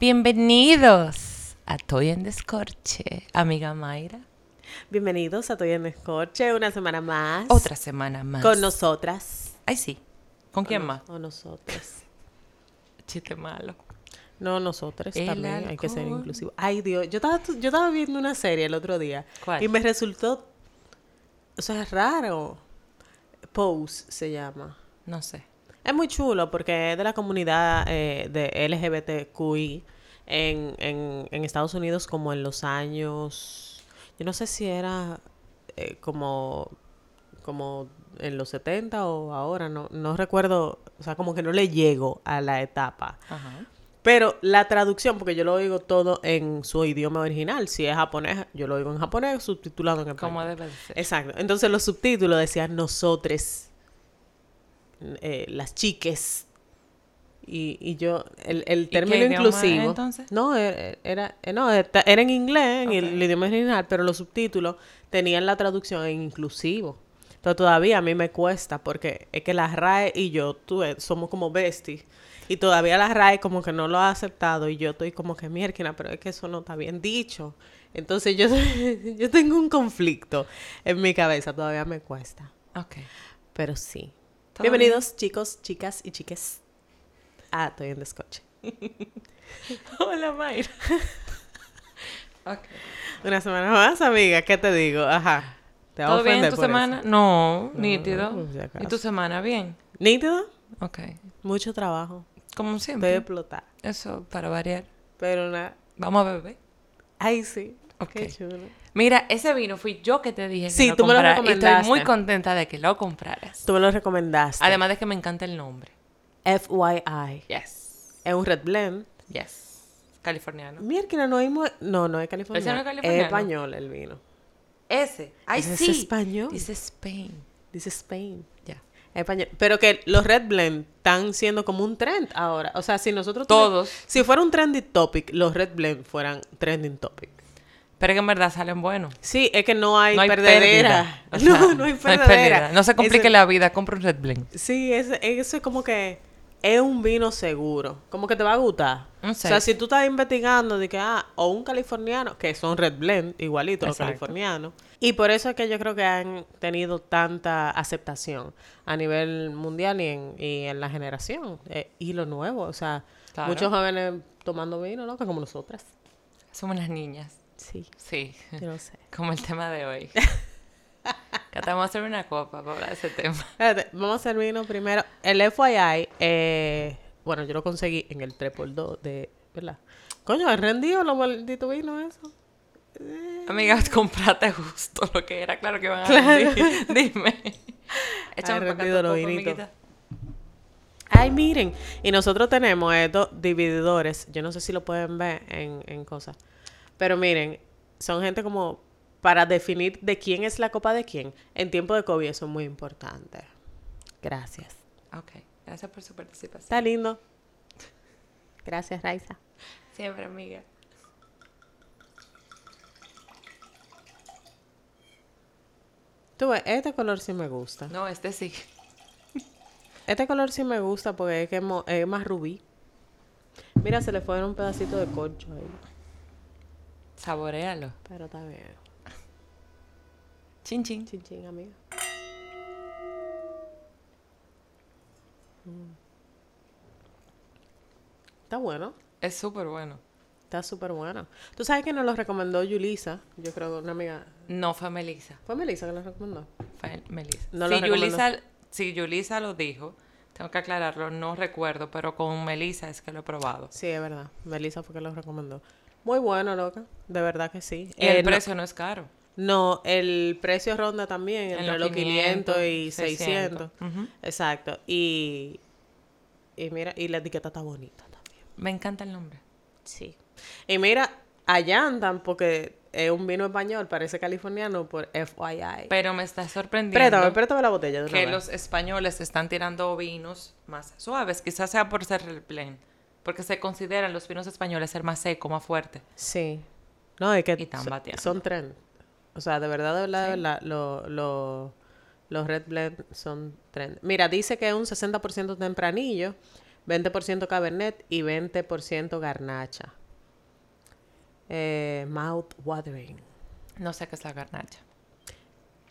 Bienvenidos a Toy en Descorche, amiga Mayra. Bienvenidos a Toy en Descorche, una semana más. Otra semana más. Con nosotras. Ay, sí. ¿Con quién O- más? O nosotras. Chiste malo. No, nosotros El también, hay que ser alcohol. inclusivos. Ay, Dios, yo estaba, yo estaba viendo una serie el otro día. ¿Cuál? Y me resultó, o sea, es raro. Pose se llama. No sé. Es muy chulo porque es de la comunidad eh, de LGBTQI en, en, en Estados Unidos como en los años, yo no sé si era eh, como, como en los 70 o ahora, no, no recuerdo, o sea, como que no le llego a la etapa. Ajá. Pero la traducción, porque yo lo oigo todo en su idioma original, si es japonés, yo lo oigo en japonés, subtitulado en español. ¿Cómo debe de ser? Exacto. Entonces los subtítulos decían nosotres, eh, las chiques. Y, y yo, el, el término inclusivo. era entonces? No, era, era, eh, no, era era en inglés, en el, idioma original, pero los subtítulos tenían la traducción en inclusivo. Pero todavía a mí me cuesta porque es que la RAE y yo tú, somos como besties. Y todavía la RAE como que no lo ha aceptado y yo estoy como que mierda, pero es que eso no está bien dicho. Entonces yo, yo tengo un conflicto en mi cabeza, todavía me cuesta. Ok. Pero sí. ¿Todo Bienvenidos chicos, chicas y chiques. Ah, estoy en descoche. Hola, Mayra. ok. Una semana más, amiga, ¿qué te digo? Ajá. ¿Te va a ¿Todo bien tu semana? eso? No, nítido. ¿Y tu semana bien? ¿Nítido? Ok. Mucho trabajo. Como siempre. explotada. Eso, para variar. Pero nada. Vamos a beber. Ay, sí. Ok. Qué chulo. Mira, ese vino fui yo que te dije que Sí, lo tú me lo Y estoy recomendaste. muy contenta de que lo compraras. Tú me lo recomendaste. Además de que me encanta el nombre. FYI. Yes. Es un red blend. Yes. Californiano. Mierda, no hay... No, no es californiano. ¿Ese no es californiano? español el vino. Ese. Ay, Ese es sí. español. Dice Spain. Dice Spain. Ya. Español. Pero que los red blend están siendo como un trend ahora. O sea, si nosotros... Todos. Si fuera un trending topic, los red blend fueran trending topic. Pero que en verdad salen buenos. Sí, es que no hay, No hay perdedera. pérdida. O sea, no, no hay perdedera. No se complique Ese- la vida, compra un Red Blend. Sí, eso es como que es un vino seguro. Como que te va a gustar. Un O sea, si tú estás investigando de que, ah, o un californiano, que son red blend, igualito los californianos. Y por eso es que yo creo que han tenido tanta aceptación a nivel mundial y en, y en la generación. Eh, y lo nuevo, o sea, Claro. muchos jóvenes tomando vino, ¿no? Que como nosotras. Somos unas niñas. Sí, Sí. yo no sé. Como el tema de hoy. te vamos a hacer una copa para hablar de ese tema. Espérate, vamos a hacer vino primero. El FYI, eh, bueno, yo lo conseguí en el 3x2 de, ¿verdad? Coño, ¿es rendido lo maldito vino eso? Amigas, comprate justo lo que era. Claro que van a Claro. decir. Dime. Échame rendido los vinitos. Ay, miren. Y nosotros tenemos estos divididores. Yo no sé si lo pueden ver en, en cosas. Pero miren, son gente como para definir de quién es la copa de quién. En tiempo de COVID eso es muy importante. Gracias. Ok. Gracias por su participación. Está lindo. Gracias, Raiza. Siempre, amiga. Tú ves, este color sí me gusta. No, este sí. Este color sí me gusta porque es, que es más rubí. Mira, se le fue un pedacito de corcho ahí. Saborealo. Pero está bien. Chin, chin. Chin, chin, amiga. Mm. Está bueno. Es súper bueno. Está súper bueno. Tú sabes que nos lo recomendó Yulisa. Yo creo que una amiga. No fue Melissa. ¿Fue Melissa que lo recomendó? Fue Melissa. No recomendó. Yulisa, lo dijo, tengo que aclararlo, no recuerdo, pero con Melissa es que lo he probado. Sí, es verdad. Melissa fue que lo recomendó. Muy bueno, loca. De verdad que sí. Y el Eh, precio no es caro. No, el precio ronda también En entre los los 500 y 600. 600. Ujú. Exacto. Y, y mira, y la etiqueta está bonita también. Me encanta el nombre. Sí. Y mira, allá andan porque es un vino español, parece californiano por FYI. Pero me está sorprendiendo Préstame, préstame la botella de una que vez. los españoles están tirando vinos más suaves. Quizás sea por ser el blend. Porque se consideran los vinos españoles ser más secos, más fuertes. Sí. No, es que Y tan bateando. son trend. O sea, de verdad, de verdad, de verdad, lo- lo- los Red Blend son trend. Mira, dice que es un 60% tempranillo, 20% Cabernet y 20% Garnacha. Eh, mouth watering. No sé qué es la garnacha.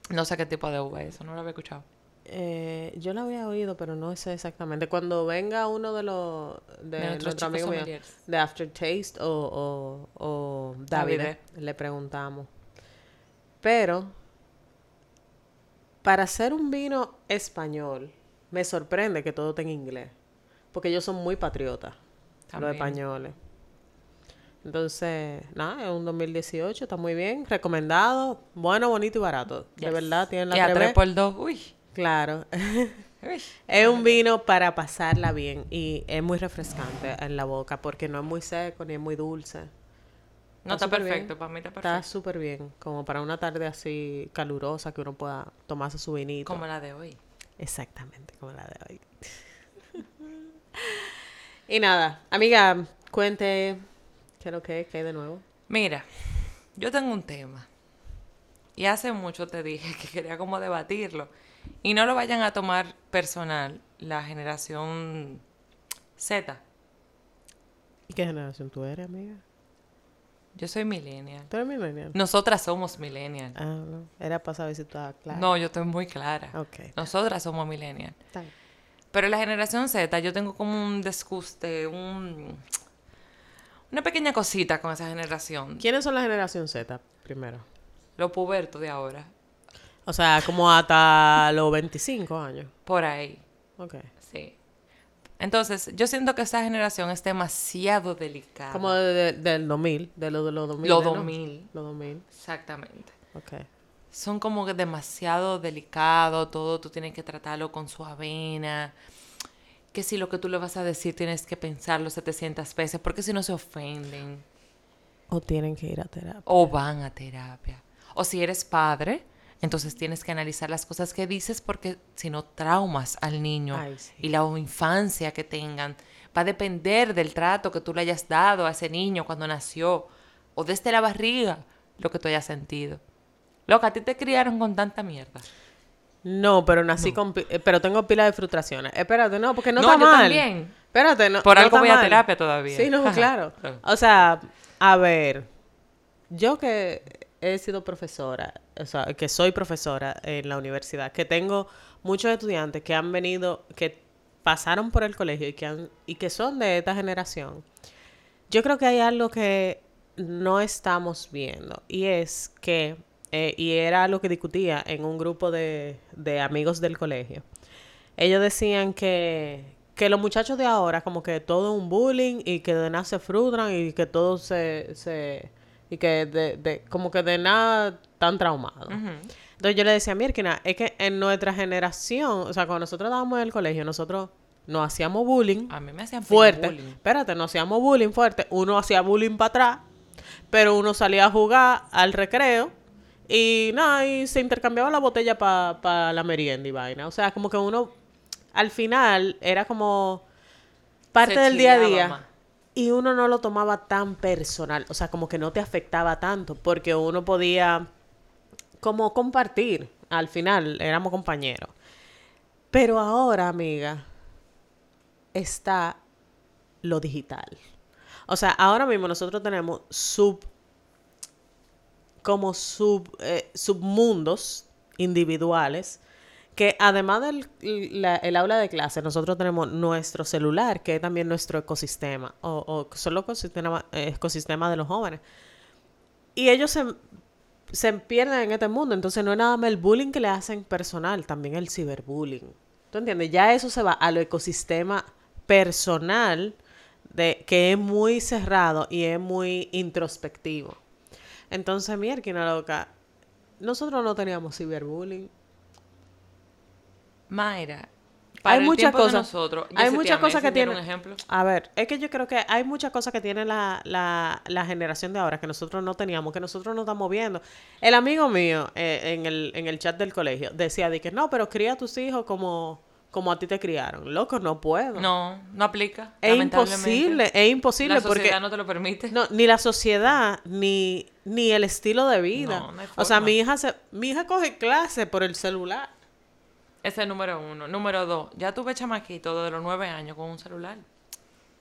No sé qué tipo de uva es, eso no lo había escuchado. Eh, yo la había oído, pero no sé exactamente. Cuando venga uno de los de, De nuestros nuestro amigo mío, de Aftertaste o, o, o David, le preguntamos. Pero para hacer un vino español, me sorprende que todo esté en inglés, porque ellos son muy patriotas, También. los españoles. Entonces, nada, es un 2018, está muy bien, recomendado, bueno, bonito y barato. De verdad, tienen la Y a 3 3 por 2, uy. Claro. Es un vino para pasarla bien y es muy refrescante en la boca porque no es muy seco ni es muy dulce. No Está está bien. perfecto, para mí está Está perfecto. súper bien, como para una tarde así calurosa que uno pueda tomarse su vinito. Como la de hoy. Exactamente, como la de hoy. y nada, amiga, cuente qué es lo que es, qué hay de nuevo. Mira, yo tengo un tema. Y hace mucho te dije que quería como debatirlo. Y no lo vayan a tomar personal la generación Z. ¿Y qué generación tú eres, amiga? Yo soy millennial. ¿Tú eres millennial? Nosotras somos millennial. Ah, no. Era para saber si tú estabas clara. No, yo estoy muy clara. Ok. Nosotras somos millennial. Bien. Pero la generación Z, yo tengo como un disguste, un... Una pequeña cosita con esa generación. ¿Quiénes son la generación Z primero? Los pubertos de ahora. O sea, como hasta los 25 años. Por ahí. Ok. Sí. Entonces, yo siento que esa generación es demasiado delicada. Como de- de- del 2000, de lo de los 2000. Los ¿no? 2000. Los 2000. Exactamente. Ok. Son como que demasiado delicados, todo tú tienes que tratarlo con su avena. Que si lo que tú le vas a decir tienes que pensarlo 700 veces, porque si no se ofenden. O tienen que ir a terapia. O van a terapia. O si eres padre, entonces tienes que analizar las cosas que dices porque si no traumas al niño Ay, sí. y la infancia que tengan. Va a depender del trato que tú le hayas dado a ese niño cuando nació o desde la barriga lo que tú hayas sentido. Loca, a ti te criaron con tanta mierda. No, pero nací con... pi- eh, Pero tengo pila de frustraciones. Espérate, no, porque no, No, está yo mal. también. Espérate, no Por no algo voy a terapia todavía. Sí, no. Claro. O sea, a ver, yo que he sido profesora, que soy profesora en la universidad, que tengo muchos estudiantes que han venido, que pasaron por el colegio y que, han, y que son de esta generación, yo creo que hay algo que no estamos viendo y es que, eh, y era lo que discutía en un grupo de, de amigos del colegio, ellos decían que, que los muchachos de ahora como que todo es un bullying y que de nada se frustran y que todo se... se y que de, de- como que de nada tan traumados. Ujú. Entonces yo le decía a Mirkina, es que en nuestra generación, o sea, cuando nosotros estábamos en el colegio, nosotros nos hacíamos bullying A mí me hacían fuerte. bullying. Espérate, no hacíamos bullying fuerte. Uno hacía bullying para atrás, pero uno salía a jugar al recreo y nada, y se intercambiaba la botella para la merienda y vaina. O sea, como que uno, al final, era como parte Se del día a día. más. Y uno no lo tomaba tan personal, o sea, como que no te afectaba tanto, porque uno podía como compartir. Al final, éramos compañeros. Pero ahora, amiga, está lo digital. O sea, ahora mismo nosotros tenemos sub como sub eh, submundos individuales que además del el aula de clase nosotros tenemos nuestro celular que es también nuestro ecosistema o, solo ecosistema, ecosistema de los jóvenes y ellos se, se pierden en este mundo entonces no es nada más el bullying que le hacen personal también el ciberbullying ¿tú entiendes? ya eso se va al ecosistema personal de que es muy cerrado y es muy introspectivo entonces, mierda, loca, nosotros no teníamos ciberbullying. Mayra, para hay el muchas de cosas. nosotros, hay muchas cosas que tiene tienen. un ejemplo. A ver, es que yo creo que hay muchas cosas que tiene la, la, la generación de ahora que nosotros no teníamos, que nosotros no estamos viendo. El amigo mío eh, en, el, en el chat del colegio decía de que no, pero cría a tus hijos como, como a ti te criaron. Loco, no puedo. No, no aplica. es imposible, es imposible La porque sociedad no te lo permite. No, ni la sociedad, ni, ni el estilo de vida. No, no hay o sea, mi hija se, mi hija coge clase por el celular. Ese es número uno. Número dos, ya tuve chamaquito de los nueve años con un celular.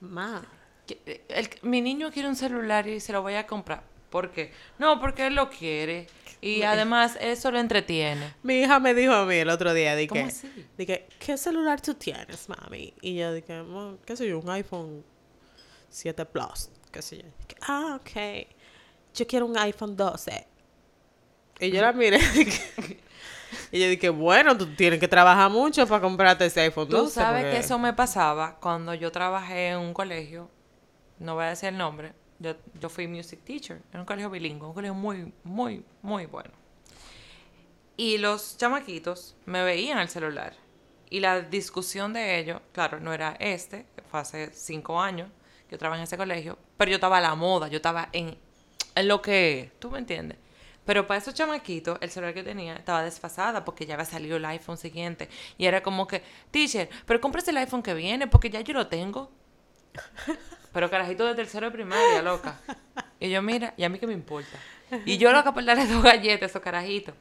Ma. Que- eh, el- mi niño quiere un celular y se lo voy a comprar. ¿Por qué? No, porque él lo quiere. Y además eso lo entretiene. Mi hija me dijo a mí el otro día, di ¿Cómo así? di que, ¿qué celular tú tienes, mami? Y yo dije, "Bueno, qué sé yo, un iPhone 7 Plus, qué sé yo. Dije, ah, ok. Yo quiero un iPhone 12. Y yo la miré. y yo dije, bueno, tú tienes que trabajar mucho para comprarte ese iPhone 12. Tú sabes porque- que eso me pasaba cuando yo trabajé en un colegio, no voy a decir el nombre, yo, yo fui music teacher en un colegio bilingüe, un colegio muy, muy, muy bueno. Y los chamaquitos me veían el celular. Y la discusión de ellos, claro, no era este, fue hace cinco años que yo trabajé en ese colegio, pero yo estaba a la moda, yo estaba en, en lo que, ¿tú me entiendes? Pero para esos chamaquitos, el celular que tenía estaba desfasada porque ya había salido el iPhone siguiente. Y era como que, teacher, pero cómprese el iPhone que viene porque ya yo lo tengo. Pero carajito de tercero de primaria, loca. Y yo, mira, y a mí que me importa. Y yo loca por darle dos galletas a esos carajitos.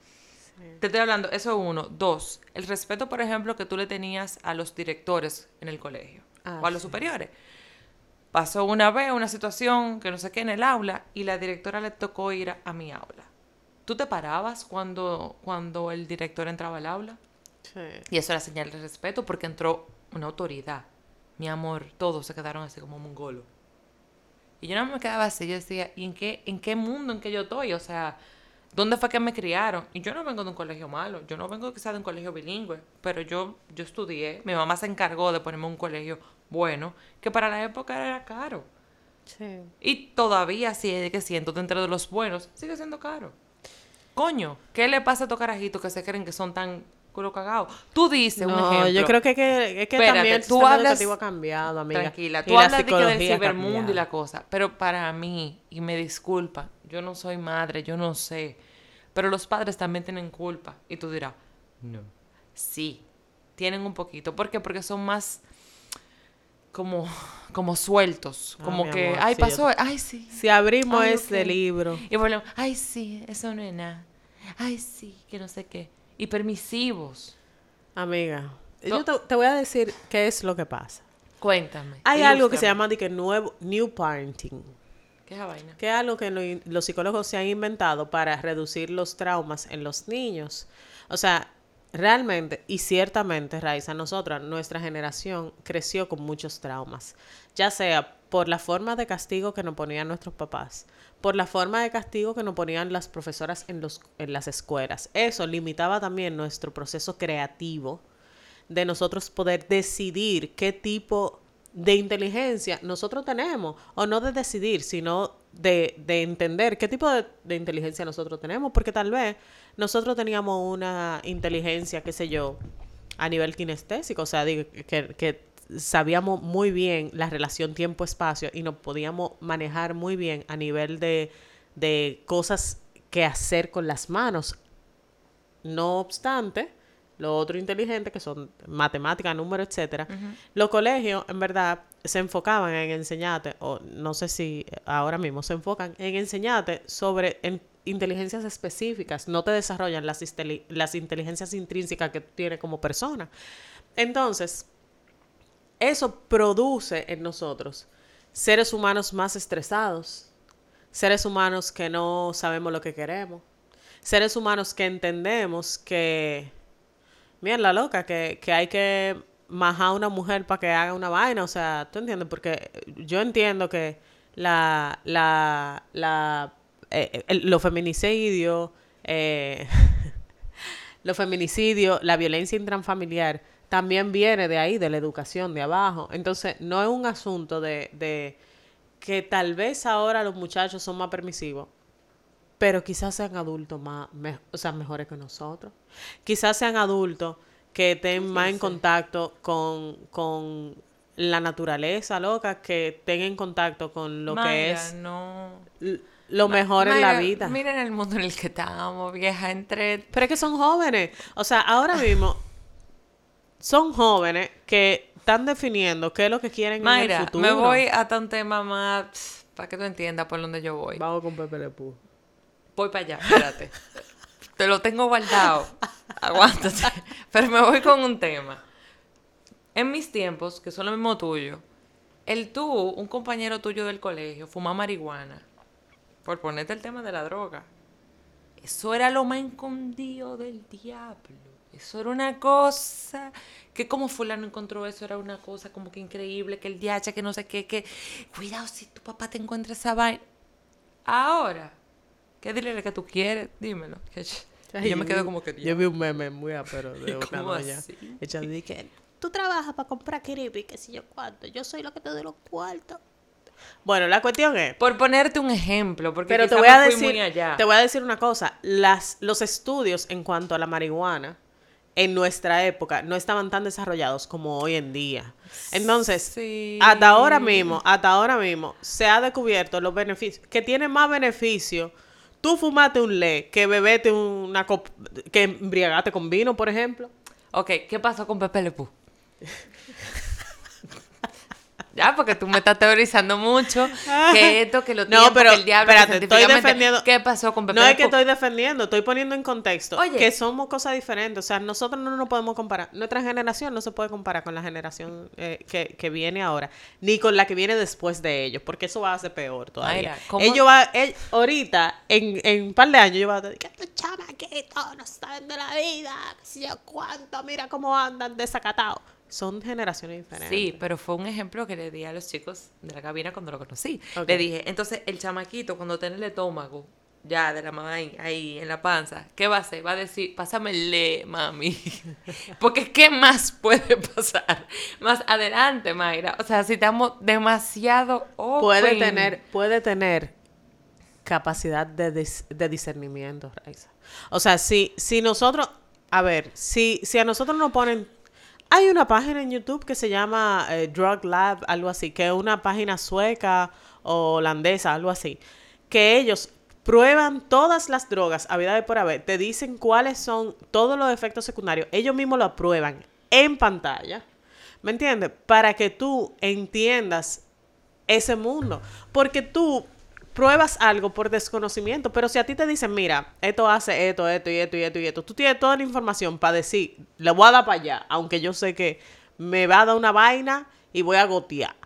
Te estoy hablando, eso es uno. Dos, el respeto, por ejemplo, que tú le tenías a los directores en el colegio Ah, o a los sí. superiores. Pasó una vez una situación que no sé qué en el aula y la directora le tocó ir a, a mi aula. ¿Tú te parabas cuando, cuando el director entraba al aula? Sí. Y eso era señal de respeto porque entró una autoridad. Mi amor, todos se quedaron así como mongolos. Y yo no me quedaba así, yo decía, ¿y en qué, en qué mundo en que yo estoy? O sea, ¿dónde fue que me criaron? Y yo no vengo de un colegio malo, yo no vengo quizás de un colegio bilingüe, pero yo, yo estudié, mi mamá se encargó de ponerme un colegio bueno, que para la época era caro. Sí. Y todavía sigue siendo dentro de los buenos, sigue siendo caro. Coño, ¿qué le pasa a estos carajitos que se creen que son tan culo cagados? Tú dices un No, ejemplo. yo creo que, que, es que Espérate, también el tú sistema hablas- educativo ha cambiado, amiga. Tranquila, tú la hablas de que del cibermundo y la cosa, pero para mí, y me disculpa, yo no soy madre, yo no sé, pero los padres también tienen culpa. Y tú dirás, no. Sí, tienen un poquito. ¿Por qué? Porque son más como, como sueltos, Ah, como que, amor, ay, sí, yo pasó, ay, sí. Si abrimos Ay, este ok. libro, Y volvemos, ay, sí, eso no es nada. Ay, sí, que no sé qué. Y permisivos. amiga, yo te, te voy a decir qué es lo que pasa. Cuéntame. Hay algo que se llama de que nuevo, new parenting, ¿Qué es esa vaina? que es algo que lo- los psicólogos se han inventado para reducir los traumas en los niños. O sea, realmente y ciertamente, Raiza, nosotras, nuestra generación creció con muchos traumas, ya sea por la forma de castigo que nos ponían nuestros papás, por la forma de castigo que nos ponían las profesoras en, los, en las escuelas. Eso limitaba también nuestro proceso creativo de nosotros poder decidir qué tipo de inteligencia nosotros tenemos, o no de decidir, sino de, de entender qué tipo de, de inteligencia nosotros tenemos, porque tal vez nosotros teníamos una inteligencia, qué sé yo, a nivel kinestésico, o sea, digo, que, que sabíamos muy bien la relación tiempo-espacio y nos podíamos manejar muy bien a nivel de, de cosas que hacer con las manos. No obstante, lo otro inteligente, que son matemáticas, números, etcétera, los colegios, en verdad, se enfocaban en enseñarte, o no sé si ahora mismo se enfocan en enseñarte sobre en- inteligencias específicas, no te desarrollan las inteligencias intrínsecas que tú tienes como persona. Entonces, eso produce en nosotros seres humanos más estresados, seres humanos que no sabemos lo que queremos, seres humanos que entendemos que, mira la loca, que, que hay que majar a una mujer para que haga una vaina, o sea, ¿tú entiendes? Porque yo entiendo que la, la, la, eh, el- los feminicidios, eh, feminicidios, la violencia intrafamiliar, también viene de ahí, de la educación, de abajo. Entonces, no es un asunto de, de que tal vez ahora los muchachos son más permisivos, pero quizás sean adultos más, o sea, mejores que nosotros. Quizás sean adultos que estén más en contacto con, con la naturaleza, loca, que estén en contacto con lo que es no. lo mejor en la vida. Miren el mundo en el que estamos, vieja, entre... Pero es que son jóvenes. O sea, ahora mismo son jóvenes que están definiendo qué es lo que quieren en el futuro. me voy hasta un tema más... Para que tú entiendas por dónde yo voy. Vamos con Pepe Le Pew. Voy para allá, espérate. Te lo tengo guardado. aguántate. Pero me voy con un tema. En mis tiempos, que son lo mismo tuyo, el tú, un compañero tuyo del colegio, fuma marihuana, por ponerte el tema de la droga, eso era lo más escondido del diablo. Eso era una cosa que como fulano encontró eso, era una cosa como que increíble, que el DH, que no sé qué, que cuidado si tu papá te encuentra esa vaina. Ahora, ¿qué dile que tú quieres? Dímelo. Yo, yo me quedo como que... Yo vi un meme muy apero de una ¿Cómo doña de que tú trabajas para comprar creepy, que sé yo cuánto. Yo soy lo que te doy los cuartos. Bueno, la cuestión es. Por ponerte un ejemplo, porque Pero te voy a decir, muy allá. te voy a decir una cosa. Las, los estudios en cuanto a la marihuana en nuestra época no estaban tan desarrollados como hoy en día. Entonces, Sí. hasta ahora mismo, hasta ahora mismo, se ha descubierto los beneficios, que tiene más beneficio tú fumate un le que bebete una cop que embriagate con vino, por ejemplo. Ok, ¿qué pasó con Pepe Le Pew? ya, porque tú me estás teorizando mucho que esto, que lo No, tiempo, pero, que el diablo, espérate, estoy defendiendo- ¿Qué pasó con Pepe No es que estoy defendiendo, estoy poniendo en contexto Oye. que somos cosas diferentes. O sea, nosotros no nos podemos comparar. Nuestra generación no se puede comparar con la generación eh, que, que viene ahora, ni con la que viene después de ellos, porque eso va a ser peor todavía. Mayra, ¿cómo- Ellos va, ell- ahorita, en, en un par de años, yo voy a decir que estos chamaquitos no saben de la vida, que sé yo cuánto, mira cómo andan desacatados. Son generaciones diferentes. Sí, pero fue un ejemplo que le di a los chicos de la cabina cuando lo conocí. Le dije, entonces el chamaquito cuando tiene el estómago, ya de la mamá ahí, ahí en la panza, ¿qué va a hacer? Va a decir, pásamele, mami. Porque ¿qué más puede pasar? Más adelante, Mayra. O sea, si estamos demasiado puede open. tener, puede tener capacidad de, dis- de discernimiento, Raiza. O sea, si, si nosotros, a ver, si, si a nosotros nos ponen, hay una página en YouTube que se llama eh, Drug Lab, algo así, que es una página sueca o holandesa, algo así, que ellos prueban todas las drogas, a vida de por haber, te dicen cuáles son todos los efectos secundarios, ellos mismos lo aprueban en pantalla, ¿me entiendes? Para que tú entiendas ese mundo. Porque tú pruebas algo por desconocimiento, pero si a ti te dicen, mira, esto hace esto, esto y esto y esto y esto, tú tienes toda la información para decir, le voy a dar para allá, aunque yo sé que me va a dar una vaina y voy a gotear.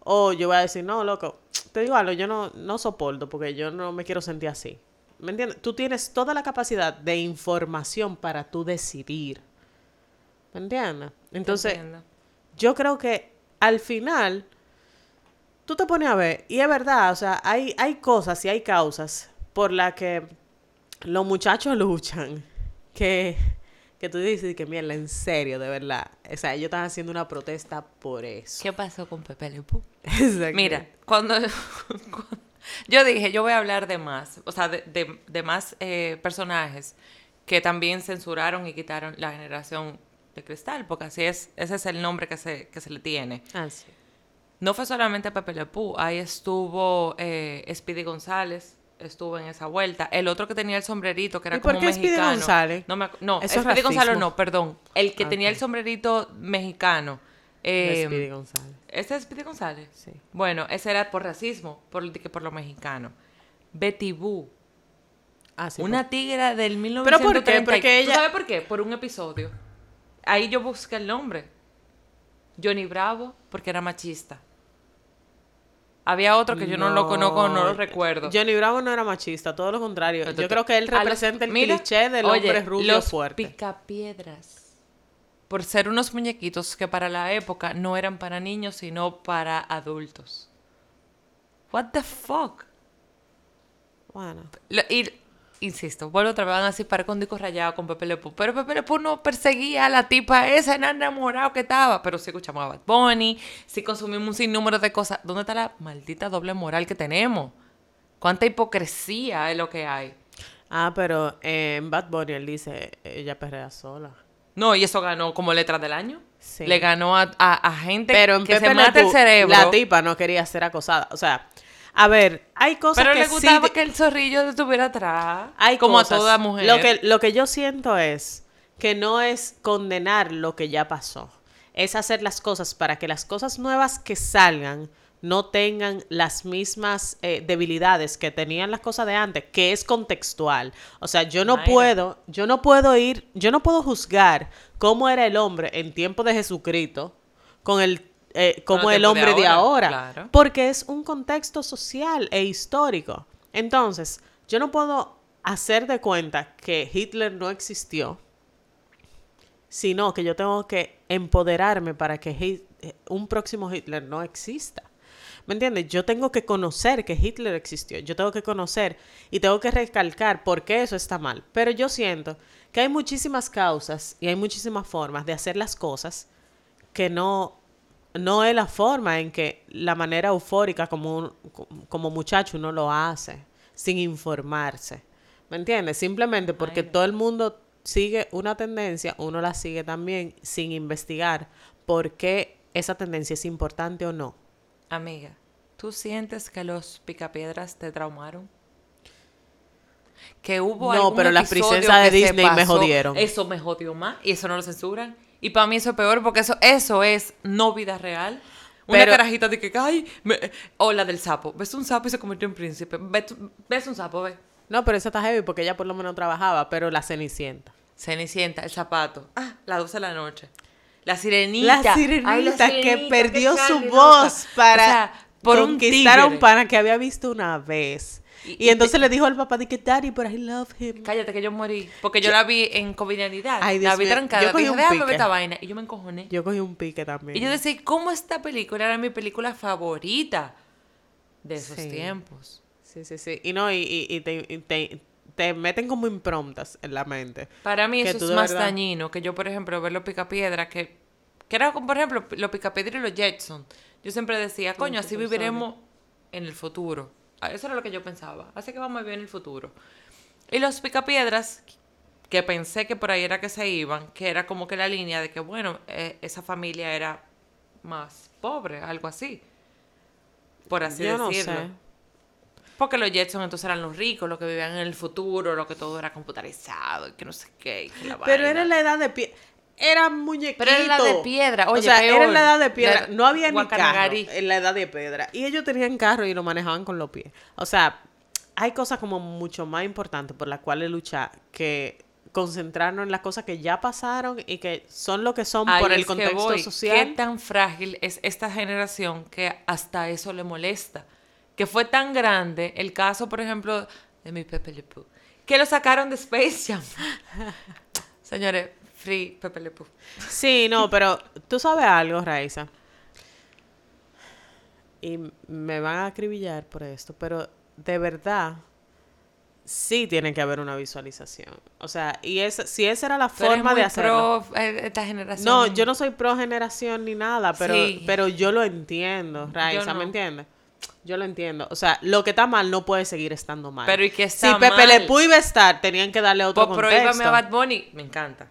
O yo voy a decir, no, loco, te digo algo, yo no, no soporto porque yo no me quiero sentir así. ¿Me entiendes? Tú tienes toda la capacidad de información para tú decidir. ¿Me entiendes? Entonces, yo creo que al final tú te pones a ver, y es verdad, o sea, hay, hay cosas y hay causas por las que los muchachos luchan, que, que tú dices que mierda, en serio, de verdad. O sea, ellos están haciendo una protesta por eso. ¿Qué pasó con Pepe Le Pew? Exacto. Mira, cuando, cuando- yo dije, yo voy a hablar de más, o sea, de, de- de más eh, personajes que también censuraron y quitaron la generación de cristal, porque así es, ese es el nombre que se, que se le tiene. Ah, sí. No fue solamente Pepe Le Pew, ahí estuvo eh, Speedy González, estuvo en esa vuelta. El otro que tenía el sombrerito, que era ¿Y por como qué Speedy mexicano. González? No, me no Eso Speedy González no, perdón. El que Ah, tenía el sombrerito mexicano. Eh, Speedy González. ¿Ese es Speedy González? Sí. Bueno, ese era por racismo, por, que por lo mexicano. Betty Boo, Ah, sí, una tigra del ¿Pero por qué? 1930. Porque ¿Tú ella- sabes por qué? Por un episodio. Ahí yo busqué el nombre. Johnny Bravo, porque era machista. Había otro que yo no, lo conozco, no lo recuerdo. Johnny Bravo no era machista, todo lo contrario. Pero Yo creo que él los- representa el mira, cliché del oye, hombre rubio los fuerte. picapiedras. Por ser unos muñequitos que para la época no eran para niños, sino para adultos. What the fuck? Bueno. Lo- y, insisto, vuelvo otra vez van a para con disco rayado con Pepe Le Pew. Pero Pepe Le Pew no perseguía a la tipa esa en enamorado que estaba. Pero sí escuchamos a Bad Bunny, sí consumimos un sinnúmero de cosas. ¿Dónde está la maldita doble moral que tenemos? ¿Cuánta hipocresía es lo que hay? Ah, pero eh, en Bad Bunny él dice, ella perrea sola. No, y eso ganó como letra del año. Sí. Le ganó a, a- a gente Pero en que Pepe se mata el cerebro. la tipa no quería ser acosada. O sea, a ver, hay cosas pero que le gustaba sí... que el zorrillo estuviera atrás. hay como cosas- a toda mujer. Lo que, lo que yo siento es que no es condenar lo que ya pasó. Es hacer las cosas para que las cosas nuevas que salgan no tengan las mismas eh, debilidades que tenían las cosas de antes, que es contextual. O sea, yo no Mayra. puedo, yo no puedo ir, yo no puedo juzgar cómo era el hombre en tiempo de Jesucristo con el eh, como el de hombre de ahora, claro. porque es un contexto social e histórico. Entonces, yo no puedo hacer de cuenta que Hitler no existió, sino que yo tengo que empoderarme para que Hit- eh, un próximo Hitler no exista. ¿Me entiendes? Yo tengo que conocer que Hitler existió. Yo tengo que conocer y tengo que recalcar por qué eso está mal. Pero yo siento que hay muchísimas causas y hay muchísimas formas de hacer las cosas que no, no es la forma en que la manera eufórica como, un- como muchacho uno lo hace, sin informarse. ¿Me entiendes? Simplemente porque Ay, no. todo el mundo sigue una tendencia, uno la sigue también sin investigar por qué esa tendencia es importante o no. Amiga, ¿tú sientes que los picapiedras te traumaron? Que hubo No, pero las princesas de Disney me jodieron. Eso me jodió más y eso no lo censuran. Y para mí eso es peor porque eso, eso es no vida real. Una Pero- carajita de que, ay, me- o la del sapo. Ves un sapo y se convirtió en príncipe. Ves, ves un sapo, ve. No, pero esa está heavy porque ella por lo menos trabajaba, pero la Cenicienta. Cenicienta, el zapato. Ah, las 12 de la noche. La sirenita. La Ay, sirenita, que perdió su voz para O sea, por un conquistar a un pana que había visto una vez. Y- entonces le dijo al papá de que daddy, but I love him. Cállate que yo morí. Porque yo la vi en covidianidad. La vi trancada. yo cogí Dije, un déjame pique. esta vaina. Y yo me encojoné. Yo cogí un pique también. Y yo decía, ¿cómo esta película era mi película favorita de esos Sí. tiempos? Sí, sí, sí. Y no, y, y- y te, te, te meten como improntas en la mente. Para mí eso es más verdad- dañino que yo, por ejemplo, ver los picapiedras, que, que era como, por ejemplo, los picapiedras y los Jetson. Yo siempre decía, coño, así viviremos en el futuro. Ah, Eso era lo que yo pensaba. Así que vamos a vivir en el futuro. Y los picapiedras, que pensé que por ahí era que se iban, que era como que la línea de que, bueno, eh, esa familia era más pobre, algo así. Por así yo no decirlo. sé. Porque los Jetson entonces eran los ricos, los que vivían en el futuro, lo que todo era computarizado y que no sé qué. y que la Pero vaina. era la edad de piedra. Era muñequito. Pero era la de piedra, oye, o sea, peor. era la edad de piedra. No había ni carro en la edad de piedra. Y ellos tenían carro y lo manejaban con los pies. O sea, hay cosas como mucho más importantes por las cuales luchar que concentrarnos en las cosas que ya pasaron y que son lo que son Ahí por el contexto voy. social. ¿Qué tan frágil es esta generación que hasta eso le molesta? Que fue tan grande el caso, por ejemplo, de mi Pepe Le Pew, que lo sacaron de Space Jam. Señores, free Pepe Le Pew. Sí, no, pero tú sabes algo, Raiza. Y me van a acribillar por esto, pero de verdad sí tiene que haber una visualización. O sea, y es, si esa era la Tú eres forma muy de hacerlo. pro, eh, esta generación. No, yo no soy pro generación ni nada, pero, Sí. pero yo lo entiendo, Raiza, no. ¿me entiendes? Yo lo entiendo. O sea, lo que está mal no puede seguir estando mal. Pero ¿y qué Si está Pepe Le? Pew iba a estar, tenían que darle otro Pues prohíbame contexto. a Bad Bunny. Me encanta.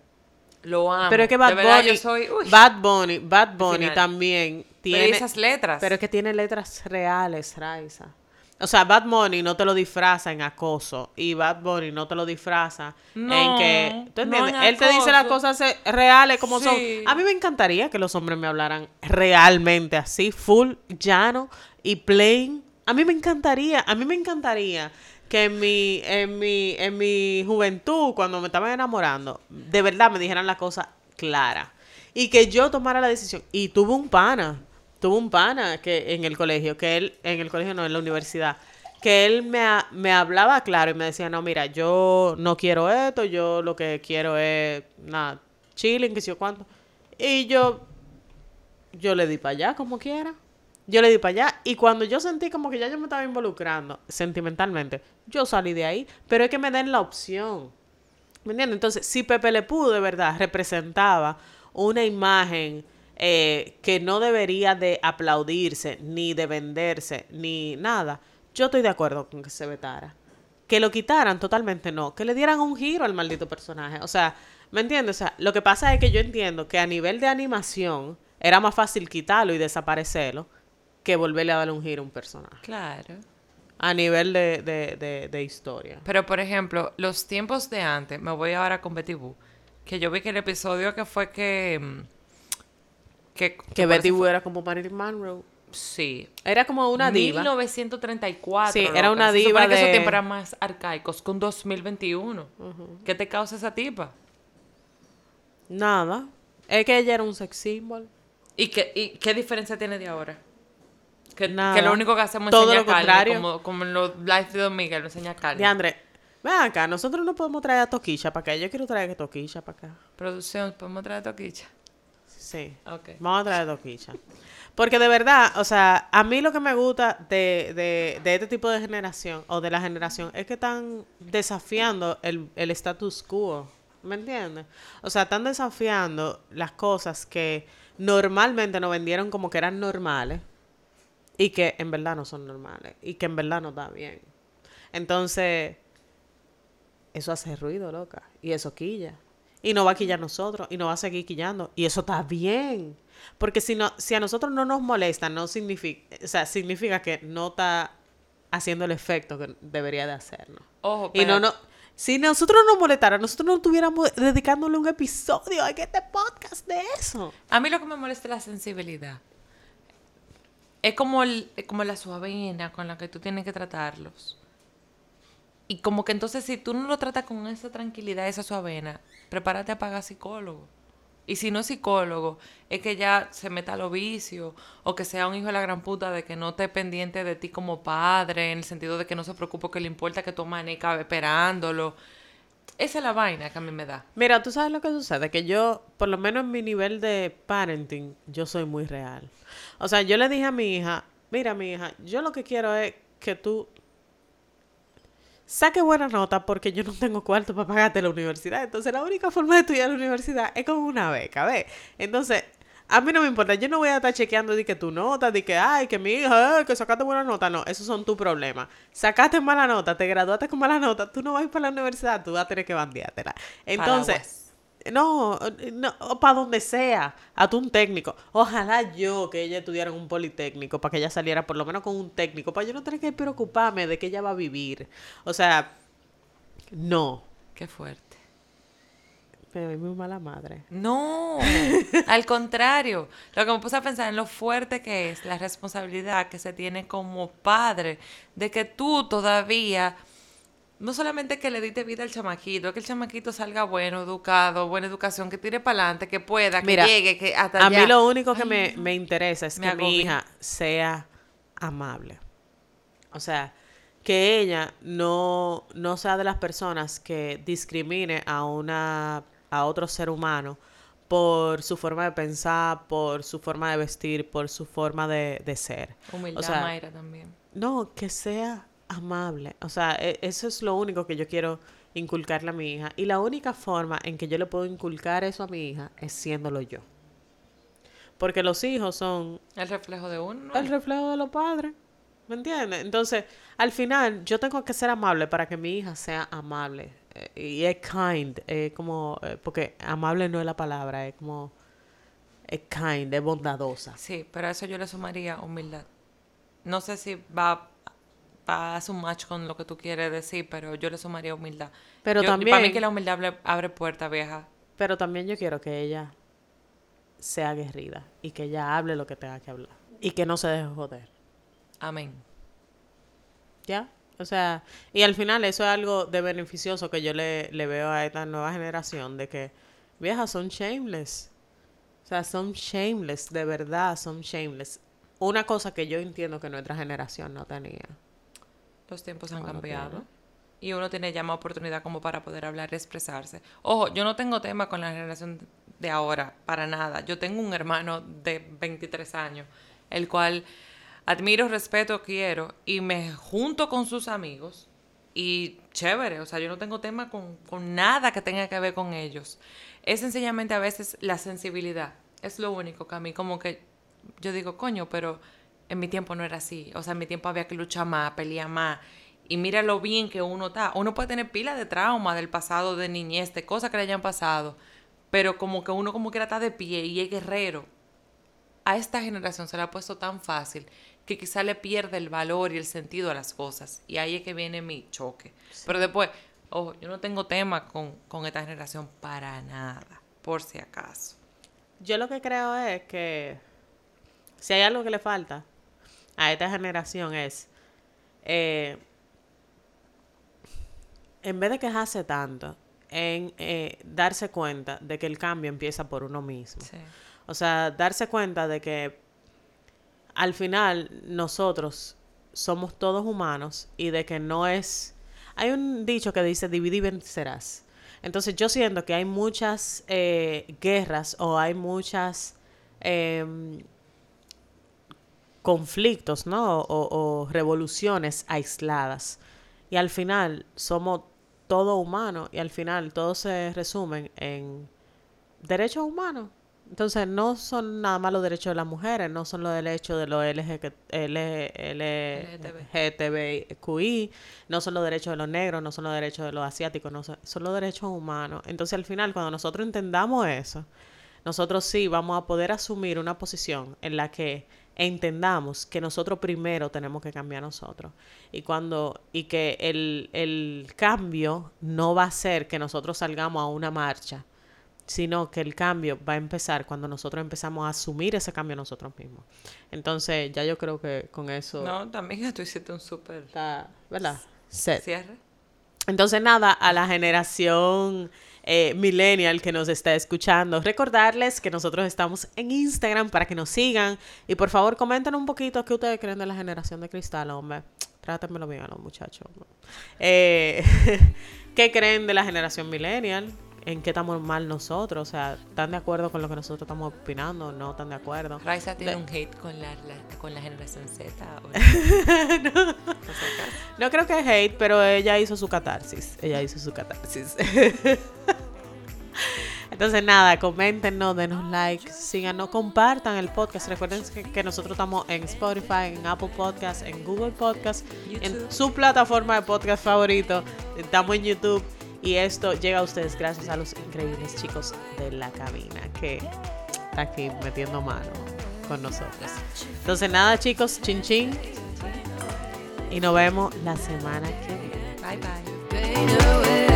Lo amo. Pero es que De Bad verdad, Bunny, yo soy... uy. Bad Bunny, Bad Bunny final. también Pero tiene... ¿y esas letras. Pero es que tiene letras reales, Raiza. O sea, Bad Bunny no te lo disfraza en acoso y Bad Bunny no te lo disfraza en No, que... ¿Tú no entiendes? en Él te dice las cosas reales como Sí. son. A mí me encantaría que los hombres me hablaran realmente así, full, llano y plain. A mí me encantaría, a mí me encantaría que en mi, en mi, en mi juventud, cuando me estaban enamorando, de verdad me dijeran la cosa clara. Y que yo tomara la decisión. Y tuve un pana, tuve un pana que en el colegio, que él, en el colegio no, en la universidad, que él me, me hablaba claro y me decía, no, mira, yo no quiero esto, yo lo que quiero es, nada, chilling, que sé yo cuánto. Y yo, yo le di para allá como quiera. Yo le di para allá y cuando yo sentí como que ya yo me estaba involucrando sentimentalmente, yo salí de ahí, pero es que me den la opción. ¿Me entiendes? Entonces, si Pepe Le Pew de verdad representaba una imagen eh, que no debería de aplaudirse, ni de venderse, ni nada, yo estoy de acuerdo con que se vetara. Que lo quitaran totalmente no, que le dieran un giro al maldito personaje. O sea, ¿me entiendes? O sea, lo que pasa es que yo entiendo que a nivel de animación era más fácil quitarlo y desaparecerlo que volverle a darle un giro a un personaje. Claro. A nivel de, de, de, de historia. Pero, por ejemplo, los tiempos de antes, me voy ahora con Betty Boo, que yo vi que el episodio que fue que... mm, Que, Que Betty Boo era como Marilyn Monroe. Sí. Era como una diva. 1934. Sí, era una Se supone diva que esos de- tiempos eran más arcaicos con 2021. ¿Qué te causa esa tipa? Nada. Es que ella era un sex symbol. ¿Y qué, y qué diferencia tiene de ahora? Que, Nada. que lo único que hacemos es Todo enseñar lo carne, contrario. como, como en los lives de Don Miguel, enseña carne. De André, ven acá, nosotros no podemos traer a Toquilla para acá. Yo quiero traer a Toquilla para acá. Producción, ¿podemos traer toquicha? Sí. Ok. Vamos a traer a Toquilla. Porque de verdad, o sea, a mí lo que me gusta de, de, de este tipo de generación, o de la generación, es que están desafiando el, el status quo. ¿Me entiendes? O sea, están desafiando las cosas que normalmente nos vendieron como que eran normales y que en verdad no son normales y que en verdad no está bien. Entonces, eso hace ruido, loca. Y eso quilla. Y no va a quillar nosotros. Y no va a seguir quillando. Y eso está bien. Porque si, no, si a nosotros no nos molesta, no significa, o sea, significa que no está haciendo el efecto que debería de hacernos. Ojo, Y no, pero- no, si nosotros nos molestara, nosotros no estuviéramos dedicándole un episodio a este podcast de eso. A mí lo que me molesta es la sensibilidad. Es como, el- como la suavena con la que tú tienes que tratarlos. Y como que entonces si tú no lo tratas con esa tranquilidad, esa suavena, prepárate a pagar psicólogo. Y si no es psicólogo, es que ya se meta a los vicios, o que sea un hijo de la gran puta de que no esté pendiente de ti como padre, en el sentido de que no se preocupe que le importa que tu amanezca esperándolo. Esa es la vaina que a mí me da. Mira, tú sabes lo que sucede, que yo, por lo menos en mi nivel de parenting, yo soy muy real. O sea, yo le dije a mi hija, mira mi hija, yo lo que quiero es que tú saque buena nota porque yo no tengo cuarto para pagarte la universidad. Entonces, la única forma de estudiar la universidad es con una beca, ¿ves? Entonces, a mí no me importa, yo no voy a estar chequeando de que tu nota, de que, ay, que mi hija, que sacaste buena nota. No, esos son tus problemas. Sacaste mala nota, te graduaste con mala nota, tú no vas a ir para la universidad, tú vas a tener que bandeártela. Entonces, no, no para donde sea, a tú un técnico. Ojalá yo que ella estudiara en un politécnico, para que ella saliera por lo menos con un técnico, para yo no tener que preocuparme de que ella va a vivir. O sea, no. Qué fuerte. Pero es muy mala madre. No, al contrario. Lo que me puse a pensar en lo fuerte que es la responsabilidad que se tiene como padre de que tú todavía, no solamente que le diste vida al chamaquito, que el chamaquito salga bueno, educado, buena educación, que tire para adelante, que pueda, que Mira, llegue, que hasta A mí lo único que Ay, me, me interesa es Me que mi hija sea amable. O sea, que ella no, no sea de las personas que discrimine a una a otro ser humano por su forma de pensar, por su forma de vestir, por su forma de, de ser. Humildad, o sea, Mayra, también. No, que sea amable. O sea, e- eso es lo único que yo quiero inculcarle a mi hija. Y la única forma en que yo le puedo inculcar eso a mi hija es siéndolo yo. Porque los hijos son El reflejo de uno. el reflejo de los padres. ¿Me entiendes? Entonces, al final, yo tengo que ser amable para que mi hija sea amable. Y es kind. Es como. eh, porque amable no es la palabra, es como. Es kind, es bondadosa. Sí, pero a eso yo le sumaría humildad. No sé si va, va a hacer un match con lo que tú quieres decir, pero yo le sumaría humildad. Pero Yo- Para mí también- que la humildad abre, abre puertas, vieja. Pero también yo quiero que ella sea aguerrida y que ella hable lo que tenga que hablar. Y que no se deje joder. Amén. ¿Ya? O sea, y al final eso es algo de beneficioso que yo le, le veo a esta nueva generación, de que viejas son shameless. O sea, son shameless, de verdad son shameless. Una cosa que yo entiendo que nuestra generación no tenía. Los tiempos han cambiado. tiene. Y uno tiene ya más oportunidad como para poder hablar y expresarse. Ojo, yo no tengo tema con la generación de ahora, para nada. Yo tengo un hermano de 23 años, el cual admiro, respeto, quiero, y me junto con sus amigos. Y chévere, o sea, yo no tengo tema con, con nada que tenga que ver con ellos. Es sencillamente a veces la sensibilidad. Es lo único que a mí como que yo digo, coño, pero en mi tiempo no era así. O sea, en mi tiempo había que luchar más, pelear más. Y mira lo bien que uno está. Uno puede tener pila de trauma del pasado, de niñez, de cosas que le hayan pasado. Pero como que uno como quiera está de pie y es guerrero. A esta generación se le ha puesto tan fácil que quizá le pierde el valor y el sentido a las cosas. Y ahí es que viene mi choque. Pero después, ojo, yo no tengo tema con, con esta generación para nada, por si acaso. Yo lo que creo es que si hay algo que le falta, a esta generación es, eh, en vez de quejarse tanto, en eh, darse cuenta de que el cambio empieza por uno mismo. Sí. O sea, darse cuenta de que al final nosotros somos todos humanos y de que no es... Hay un dicho que dice dividir y vencerás. Entonces yo siento que hay muchas eh, guerras o hay muchas em, conflictos, ¿no? O, revoluciones aisladas. Y al final somos todo humano y al final todos se resumen en derechos humanos. Entonces no son nada más los derechos de las mujeres, no son los derechos de los LG LGTBQI, no son los derechos de los negros, no son los derechos de los asiáticos, no son, son los derechos humanos. Entonces al final cuando nosotros entendamos eso, nosotros sí vamos a poder asumir una posición en la que entendamos que nosotros primero tenemos que cambiar nosotros y cuando y que el, el cambio no va a ser que nosotros salgamos a una marcha sino que el cambio va a empezar cuando nosotros empezamos a asumir ese cambio nosotros mismos entonces ya yo creo que con eso No, también tú hiciste un súper verdad set cierre. entonces, nada, a la generación eh, millennial que nos está escuchando, recordarles que nosotros estamos en Instagram para que nos sigan y por favor comenten un poquito qué ustedes creen de la generación de cristal, hombre. Trátenmelo bien a los muchachos. Eh, ¿Qué creen de la generación millennial? ¿En qué estamos mal nosotros? O sea, ¿están de acuerdo con lo que nosotros estamos opinando? ¿No están de acuerdo? Raisa tiene De- un hate con la, la- con la generación Z. ¿o? Por si acaso. No creo que es hate, pero ella hizo su catarsis. Ella hizo su catarsis. Entonces, nada, coméntenos, denos like, síganos, compartan el podcast. Recuerden que, que nosotros estamos en Spotify, en Apple Podcast, en Google Podcast, en su plataforma de podcast favorito. Estamos en YouTube. Y esto llega a ustedes gracias a los increíbles chicos de la cabina que está aquí metiendo mano con nosotros. Entonces, nada, chicos, chin chin. Y nos vemos la semana que viene. Bye bye.